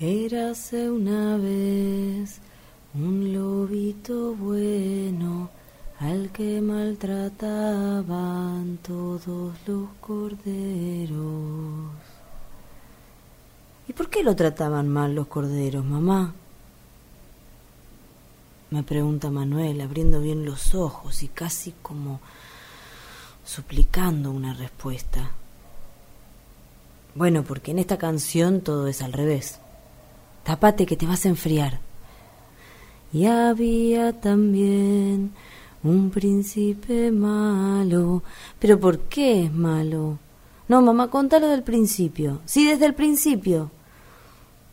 Érase una vez un lobito bueno al que maltrataban todos los corderos. ¿Y por qué lo trataban mal los corderos, mamá? Me pregunta Manuel, abriendo bien los ojos y casi como suplicando una respuesta. Bueno, porque en esta canción todo es al revés. Tápate que te vas a enfriar. Y había también un príncipe malo. ¿Pero por qué es malo? No, mamá, contalo del principio. Sí, desde el principio.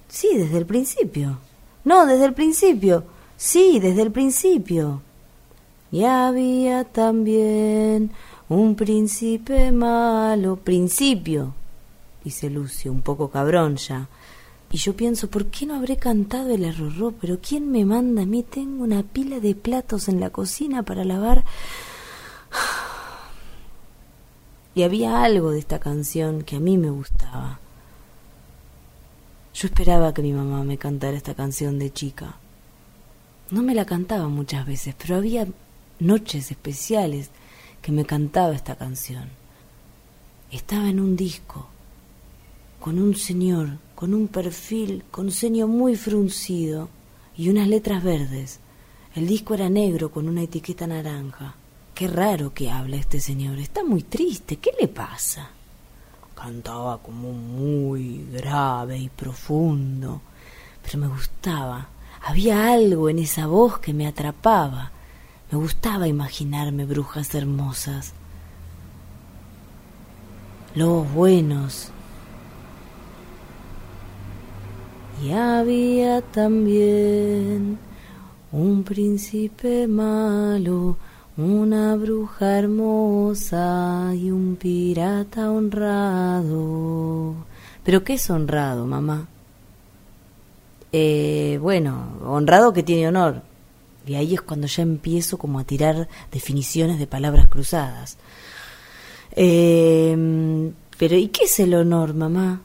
Sí, desde el principio. No, desde el principio. Sí, desde el principio. Y había también un príncipe malo. Principio, dice Lucio, un poco cabrón ya. Y yo pienso, ¿por qué no habré cantado el arrorró? Pero ¿quién me manda a mí? Tengo una pila de platos en la cocina para lavar. Y había algo de esta canción que a mí me gustaba. Yo esperaba que mi mamá me cantara esta canción de chica. No me la cantaba muchas veces, pero había noches especiales que me cantaba esta canción. Estaba en un disco con un señor con un perfil con ceño muy fruncido y unas letras verdes. El disco era negro con una etiqueta naranja. Qué raro que habla este señor. Está muy triste. ¿Qué le pasa? Cantaba como muy grave y profundo, pero me gustaba. Había algo en esa voz que me atrapaba. Me gustaba imaginarme brujas hermosas. Lobos buenos, Y había también un príncipe malo, una bruja hermosa y un pirata honrado. ¿Pero qué es honrado, mamá? Eh, bueno, honrado que tiene honor. Y ahí es cuando ya empiezo como a tirar definiciones de palabras cruzadas. Eh, pero ¿y qué es el honor, mamá?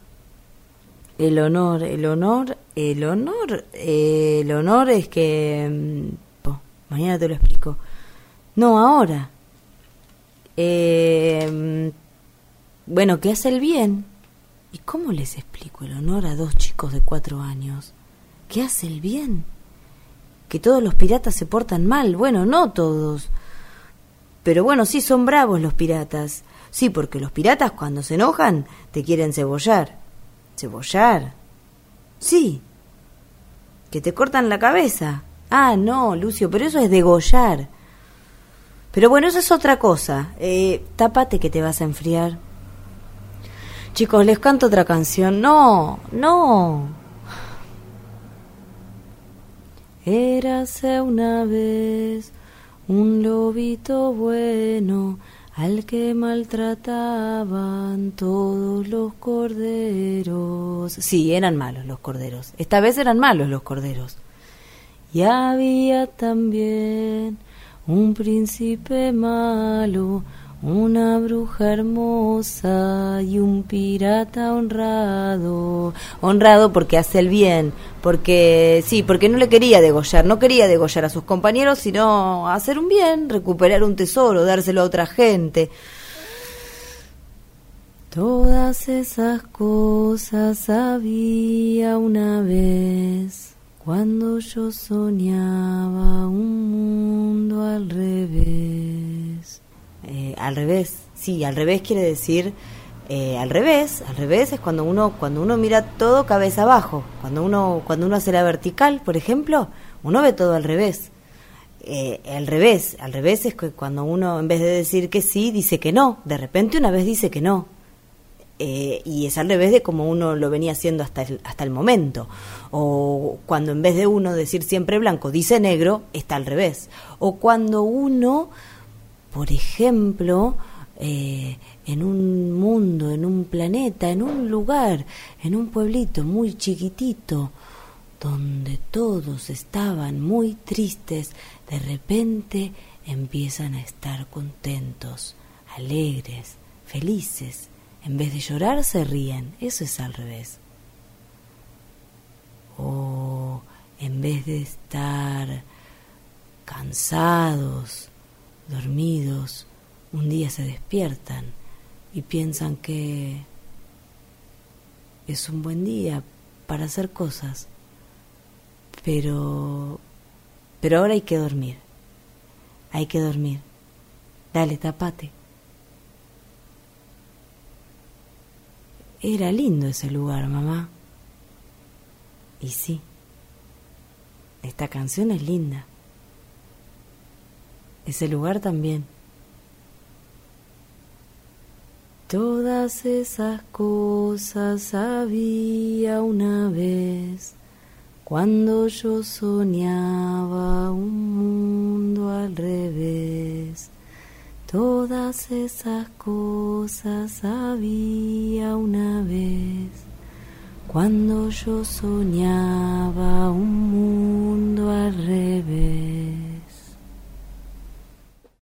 El honor, el honor, el honor, el honor es que... Mm, mañana te lo explico. No, ahora. Eh, bueno, que hace el bien. ¿Y cómo les explico el honor a dos chicos de cuatro años? ¿Qué hace el bien? Que todos los piratas se portan mal. Bueno, no todos. Pero bueno, sí son bravos los piratas. Sí, porque los piratas cuando se enojan te quieren cebollar. ¿Cebollar? Sí. ¿Que te cortan la cabeza? Ah, no, Lucio, pero eso es degollar. Pero bueno, eso es otra cosa. Eh, tápate que te vas a enfriar. Chicos, les canto otra canción. No, no. Érase una vez un lobito bueno al que maltrataban todos los corderos. Sí, eran malos los corderos. Esta vez eran malos los corderos. Y había también un príncipe malo una bruja hermosa y un pirata honrado. Honrado porque hace el bien, porque sí, porque no le quería degollar, no quería degollar a sus compañeros, sino hacer un bien, recuperar un tesoro, dárselo a otra gente. Todas esas cosas había una vez cuando yo soñaba un mundo al revés. Eh, al revés, sí, al revés quiere decir eh, al revés, al revés es cuando uno cuando uno mira todo cabeza abajo, cuando uno cuando uno hace la vertical, por ejemplo, uno ve todo al revés. Eh, al revés, al revés es que cuando uno en vez de decir que sí dice que no, de repente una vez dice que no. y es al revés de como uno lo venía haciendo hasta el, hasta el momento. O cuando en vez de uno decir siempre blanco dice negro, está al revés. O cuando uno por ejemplo, eh, en un mundo, en un planeta, en un lugar, en un pueblito muy chiquitito, donde todos estaban muy tristes, de repente empiezan a estar contentos, alegres, felices. En vez de llorar se ríen. Eso es al revés. o en vez de estar cansados, dormidos, un día se despiertan y piensan que es un buen día para hacer cosas, pero pero ahora hay que dormir. Hay que dormir. Dale, tapate. Era lindo ese lugar, mamá. Y sí, esta canción es linda. Ese lugar también. Todas esas cosas había una vez cuando yo soñaba un mundo al revés. Todas esas cosas había una vez cuando yo soñaba un mundo